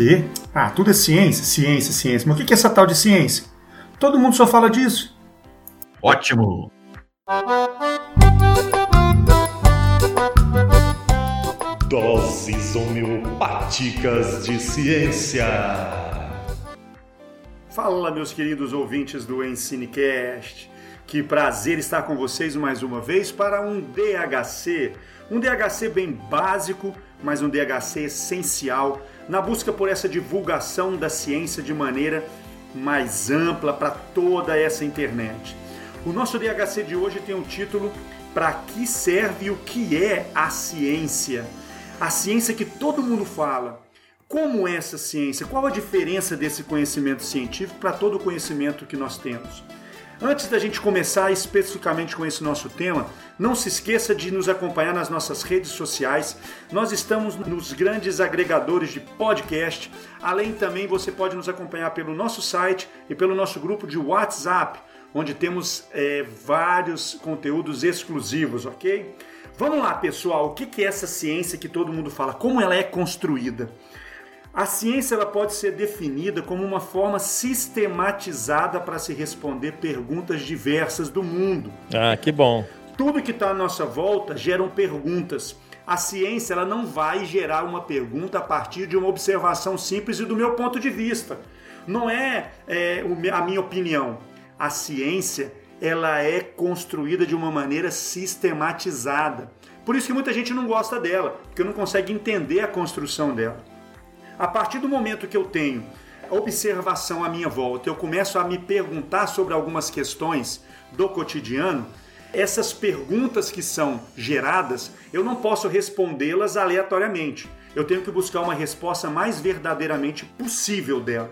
quê? Ah, tudo é ciência, ciência, ciência. Mas o que é essa tal de ciência? Todo mundo só fala disso. Ótimo! Doses homeopáticas de ciência. Fala, meus queridos ouvintes do Ensinecast. Que prazer estar com vocês mais uma vez para um DHC. Um DHC bem básico, mas um DHC essencial na busca por essa divulgação da ciência de maneira mais ampla para toda essa internet. O nosso DHC de hoje tem o um título Para que serve e o que é a ciência? A ciência que todo mundo fala. Como é essa ciência? Qual a diferença desse conhecimento científico para todo o conhecimento que nós temos? Antes da gente começar especificamente com esse nosso tema, não se esqueça de nos acompanhar nas nossas redes sociais. Nós estamos nos grandes agregadores de podcast. Além também, você pode nos acompanhar pelo nosso site e pelo nosso grupo de WhatsApp, onde temos é, vários conteúdos exclusivos, ok? Vamos lá, pessoal. O que é essa ciência que todo mundo fala? Como ela é construída? A ciência ela pode ser definida como uma forma sistematizada para se responder perguntas diversas do mundo. Ah, que bom. Tudo que está à nossa volta geram perguntas. A ciência ela não vai gerar uma pergunta a partir de uma observação simples e do meu ponto de vista. Não é, é a minha opinião. A ciência ela é construída de uma maneira sistematizada. Por isso que muita gente não gosta dela, porque não consegue entender a construção dela. A partir do momento que eu tenho observação à minha volta, eu começo a me perguntar sobre algumas questões do cotidiano, essas perguntas que são geradas, eu não posso respondê-las aleatoriamente. Eu tenho que buscar uma resposta mais verdadeiramente possível dela.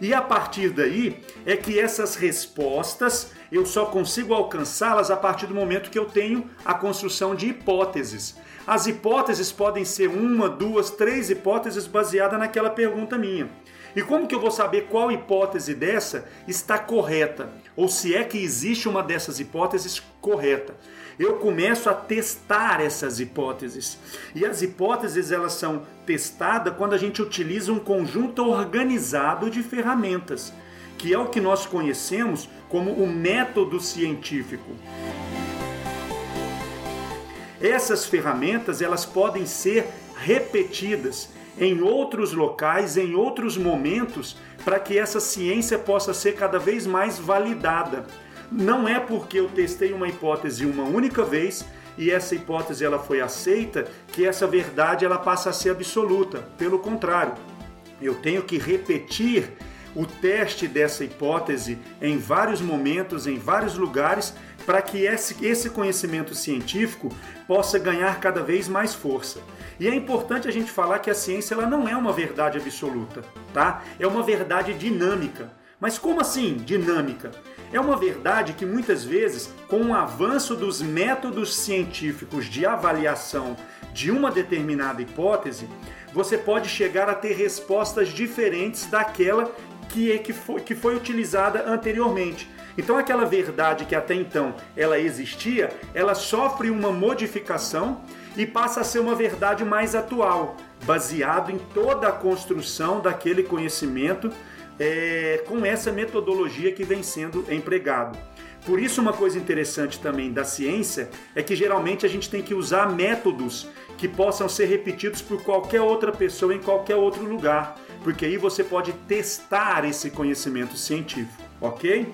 E a partir daí é que essas respostas eu só consigo alcançá-las a partir do momento que eu tenho a construção de hipóteses. As hipóteses podem ser uma, duas, três hipóteses baseadas naquela pergunta minha. E como que eu vou saber qual hipótese dessa está correta? Ou se é que existe uma dessas hipóteses correta? Eu começo a testar essas hipóteses. E as hipóteses elas são testadas quando a gente utiliza um conjunto organizado de ferramentas, que é o que nós conhecemos como o método científico. Essas ferramentas elas podem ser repetidas em outros locais, em outros momentos, para que essa ciência possa ser cada vez mais validada. Não é porque eu testei uma hipótese uma única vez e essa hipótese ela foi aceita que essa verdade ela passa a ser absoluta. Pelo contrário, eu tenho que repetir o teste dessa hipótese em vários momentos, em vários lugares, para que esse, conhecimento científico possa ganhar cada vez mais força. E é importante a gente falar que a ciência ela não é uma verdade absoluta, tá? É uma verdade dinâmica. Mas como assim dinâmica? É uma verdade que muitas vezes, com o avanço dos métodos científicos de avaliação de uma determinada hipótese, você pode chegar a ter respostas diferentes daquela que, é, que, foi, que foi utilizada anteriormente. Então aquela verdade que até então ela existia, ela sofre uma modificação e passa a ser uma verdade mais atual, baseado em toda a construção daquele conhecimento é, com essa metodologia que vem sendo empregado. Por isso, uma coisa interessante também da ciência é que geralmente a gente tem que usar métodos que possam ser repetidos por qualquer outra pessoa em qualquer outro lugar, porque aí você pode testar esse conhecimento científico, ok?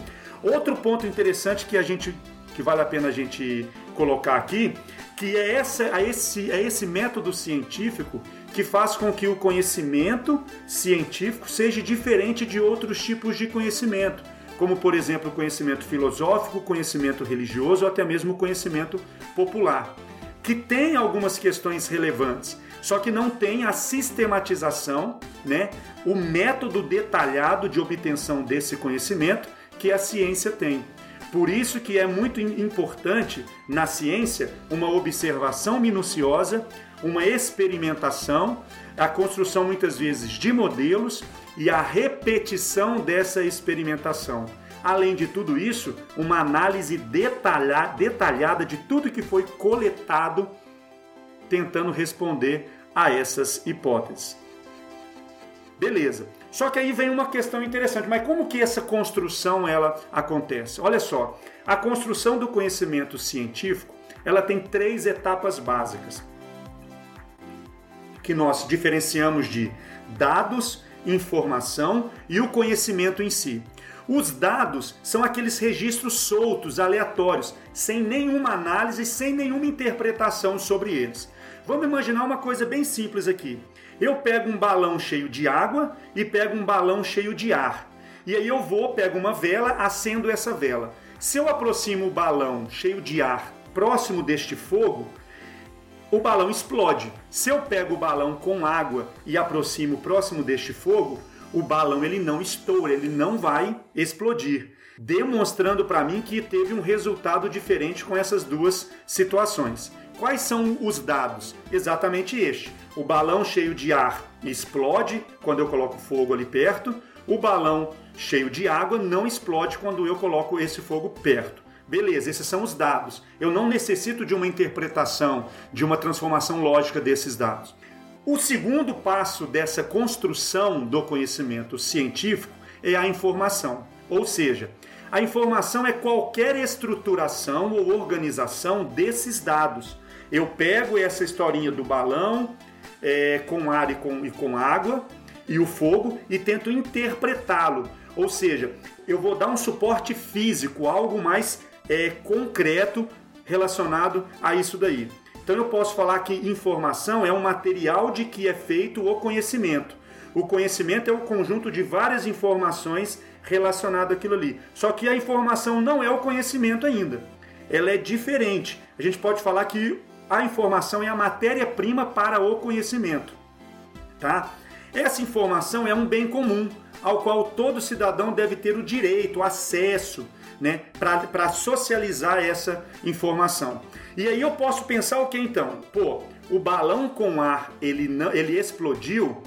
Outro ponto interessante que a gente que vale a pena a gente colocar aqui, que é, essa, é, esse, é esse método científico que faz com que o conhecimento científico seja diferente de outros tipos de conhecimento, como por exemplo conhecimento filosófico, conhecimento religioso ou até mesmo conhecimento popular, que tem algumas questões relevantes, só que não tem a sistematização, né, o método detalhado de obtenção desse conhecimento que a ciência tem. Por isso que é muito importante na ciência uma observação minuciosa, uma experimentação, a construção muitas vezes de modelos e a repetição dessa experimentação. Além de tudo isso, uma análise detalhada de tudo que foi coletado tentando responder a essas hipóteses. Beleza. Só que aí vem uma questão interessante, mas como que essa construção ela acontece? Olha só, a construção do conhecimento científico, ela tem três etapas básicas que nós diferenciamos de dados, informação e o conhecimento em si. Os dados são aqueles registros soltos, aleatórios, sem nenhuma análise, sem nenhuma interpretação sobre eles. Vamos imaginar uma coisa bem simples aqui. Eu pego um balão cheio de água e pego um balão cheio de ar. E aí eu vou, pego uma vela, acendo essa vela. Se eu aproximo o balão cheio de ar próximo deste fogo, o balão explode. Se eu pego o balão com água e aproximo próximo deste fogo, o balão ele não estoura, ele não vai explodir, demonstrando para mim que teve um resultado diferente com essas duas situações. Quais são os dados? Exatamente este. O balão cheio de ar explode quando eu coloco fogo ali perto. O balão cheio de água não explode quando eu coloco esse fogo perto. Beleza, esses são os dados. Eu não necessito de uma interpretação, de uma transformação lógica desses dados. O segundo passo dessa construção do conhecimento científico é a informação. Ou seja, a informação é qualquer estruturação ou organização desses dados. Eu pego essa historinha do balão é, com ar e com, e com água e o fogo e tento interpretá-lo. Ou seja, eu vou dar um suporte físico, algo mais é, concreto relacionado a isso daí. Então eu posso falar que informação é um material de que é feito o conhecimento. O conhecimento é o conjunto de várias informações relacionadas àquilo ali. Só que a informação não é o conhecimento ainda. Ela é diferente. A gente pode falar que a informação é a matéria-prima para o conhecimento. Tá? Essa informação é um bem comum, ao qual todo cidadão deve ter o direito, o acesso, né, para socializar essa informação. E aí eu posso pensar o que então? Pô, o balão com ar ele, não, ele explodiu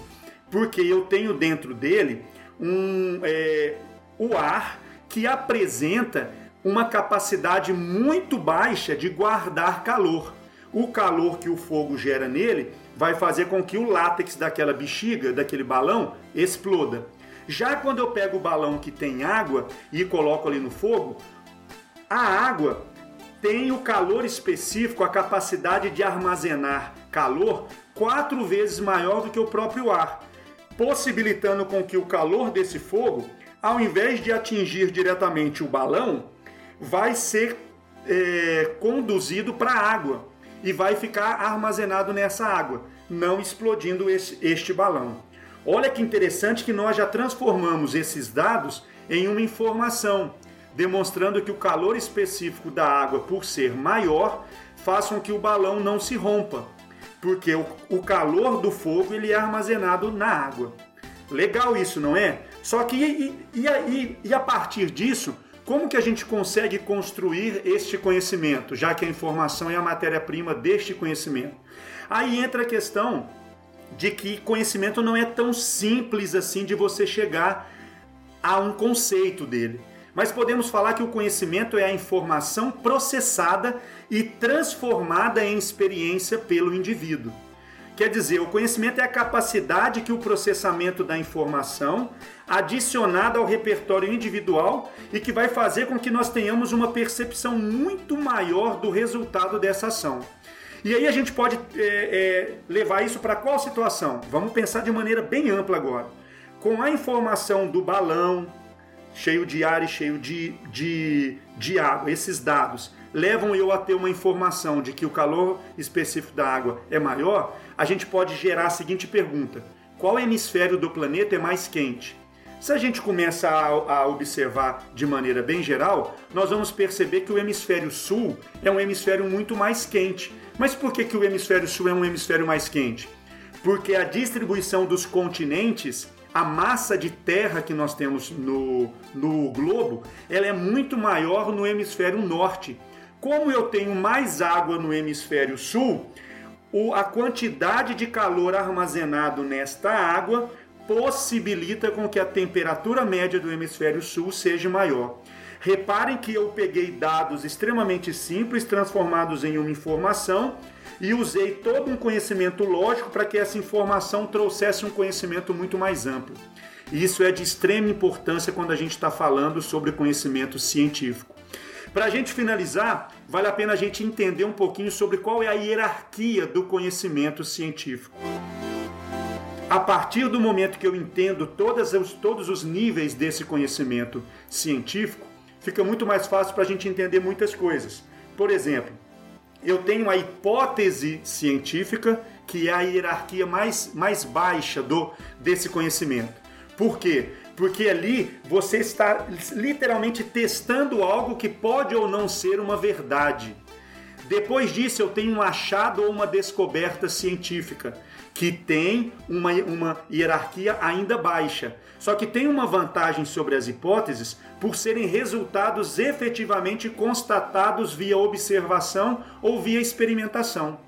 porque eu tenho dentro dele um, é, o ar que apresenta uma capacidade muito baixa de guardar calor. O calor que o fogo gera nele vai fazer com que o látex daquela bexiga, daquele balão, exploda. Já quando eu pego o balão que tem água e coloco ali no fogo, a água tem o calor específico, a capacidade de armazenar calor quatro vezes maior do que o próprio ar, possibilitando com que o calor desse fogo, ao invés de atingir diretamente o balão, vai ser é, conduzido para a água e vai ficar armazenado nessa água, não explodindo este balão. Olha que interessante que nós já transformamos esses dados em uma informação, demonstrando que o calor específico da água, por ser maior, faz com que o balão não se rompa, porque o, o calor do fogo ele é armazenado na água. Legal isso, não é? Só que e, e, e, e a partir disso, como que a gente consegue construir este conhecimento, já que a informação é a matéria-prima deste conhecimento? Aí entra a questão de que conhecimento não é tão simples assim de você chegar a um conceito dele. Mas podemos falar que o conhecimento é a informação processada e transformada em experiência pelo indivíduo. Quer dizer, o conhecimento é a capacidade que o processamento da informação adicionada ao repertório individual e que vai fazer com que nós tenhamos uma percepção muito maior do resultado dessa ação. E aí a gente pode é, é, levar isso para qual situação? Vamos pensar de maneira bem ampla agora. Com a informação do balão, cheio de ar e cheio de, de, de água, esses dados levam eu a ter uma informação de que o calor específico da água é maior, a gente pode gerar a seguinte pergunta: qual hemisfério do planeta é mais quente? Se a gente começa a, observar de maneira bem geral, nós vamos perceber que o hemisfério sul é um hemisfério muito mais quente. Mas por que, que o hemisfério sul é um hemisfério mais quente? Porque a distribuição dos continentes, a massa de terra que nós temos no, no globo, ela é muito maior no hemisfério norte. Como eu tenho mais água no hemisfério sul, a quantidade de calor armazenado nesta água possibilita com que a temperatura média do hemisfério sul seja maior. Reparem que eu peguei dados extremamente simples, transformados em uma informação, e usei todo um conhecimento lógico para que essa informação trouxesse um conhecimento muito mais amplo. E isso é de extrema importância quando a gente está falando sobre conhecimento científico. Para a gente finalizar, vale a pena a gente entender um pouquinho sobre qual é a hierarquia do conhecimento científico. A partir do momento que eu entendo todos os, todos os níveis desse conhecimento científico, fica muito mais fácil para a gente entender muitas coisas. Por exemplo, eu tenho a hipótese científica, que é a hierarquia mais, mais baixa do, desse conhecimento. Por quê? Porque ali você está literalmente testando algo que pode ou não ser uma verdade. Depois disso, eu tenho um achado ou uma descoberta científica que tem uma, uma hierarquia ainda baixa. Só que tem uma vantagem sobre as hipóteses por serem resultados efetivamente constatados via observação ou via experimentação.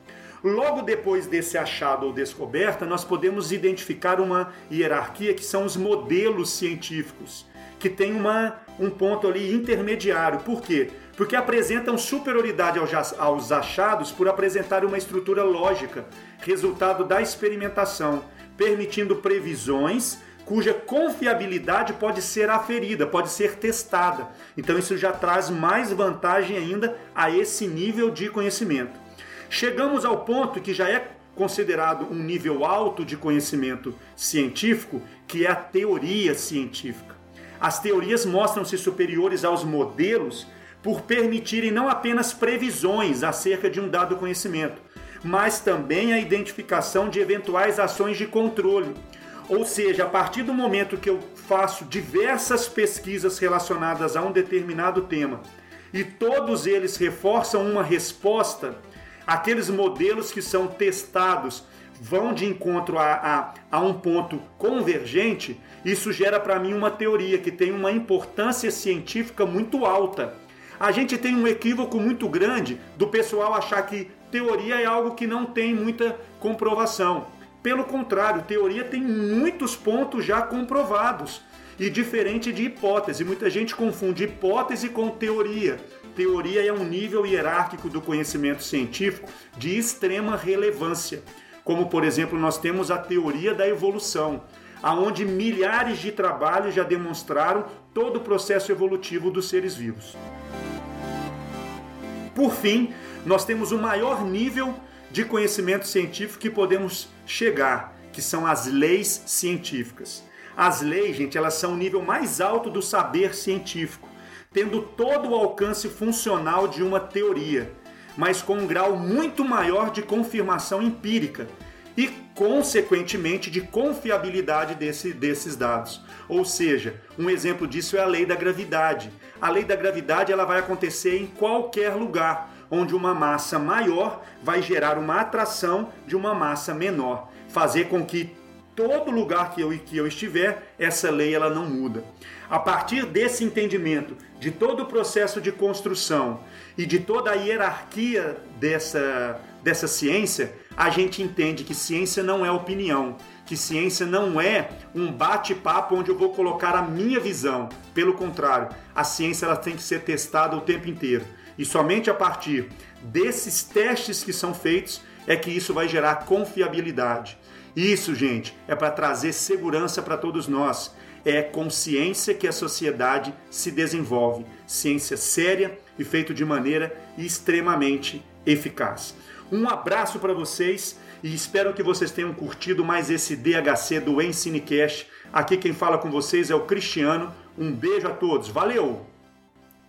Logo depois desse achado ou descoberta, nós podemos identificar uma hierarquia que são os modelos científicos, que tem uma, um ponto ali intermediário. Por quê? Porque apresentam superioridade aos achados por apresentar uma estrutura lógica, resultado da experimentação, permitindo previsões cuja confiabilidade pode ser aferida, pode ser testada. Então isso já traz mais vantagem ainda a esse nível de conhecimento. Chegamos ao ponto que já é considerado um nível alto de conhecimento científico, que é a teoria científica. As teorias mostram-se superiores aos modelos por permitirem não apenas previsões acerca de um dado conhecimento, mas também a identificação de eventuais ações de controle. Ou seja, a partir do momento que eu faço diversas pesquisas relacionadas a um determinado tema e todos eles reforçam uma resposta, aqueles modelos que são testados vão de encontro a, a, a um ponto convergente, isso gera para mim uma teoria que tem uma importância científica muito alta. A gente tem um equívoco muito grande do pessoal achar que teoria é algo que não tem muita comprovação. Pelo contrário, teoria tem muitos pontos já comprovados. E diferente de hipótese, muita gente confunde hipótese com teoria teoria é um nível hierárquico do conhecimento científico de extrema relevância. Como, por exemplo, nós temos a teoria da evolução, aonde milhares de trabalhos já demonstraram todo o processo evolutivo dos seres vivos. Por fim, nós temos o maior nível de conhecimento científico que podemos chegar, que são as leis científicas. As leis, gente, elas são o nível mais alto do saber científico tendo todo o alcance funcional de uma teoria, mas com um grau muito maior de confirmação empírica e, consequentemente, de confiabilidade desse, desses dados. Ou seja, um exemplo disso é a lei da gravidade. A lei da gravidade ela vai acontecer em qualquer lugar, onde uma massa maior vai gerar uma atração de uma massa menor, fazer com que todo lugar que eu, que eu estiver, essa lei ela não muda. A partir desse entendimento de todo o processo de construção e de toda a hierarquia dessa, dessa ciência, a gente entende que ciência não é opinião, que ciência não é um bate-papo onde eu vou colocar a minha visão. Pelo contrário, a ciência ela tem que ser testada o tempo inteiro. E somente a partir desses testes que são feitos é que isso vai gerar confiabilidade. Isso, gente, é para trazer segurança para todos nós. É consciência que a sociedade se desenvolve. Ciência séria e feito de maneira extremamente eficaz. Um abraço para vocês e espero que vocês tenham curtido mais esse DHC do Ensinecast. Aqui quem fala com vocês é o Cristiano. Um beijo a todos. Valeu!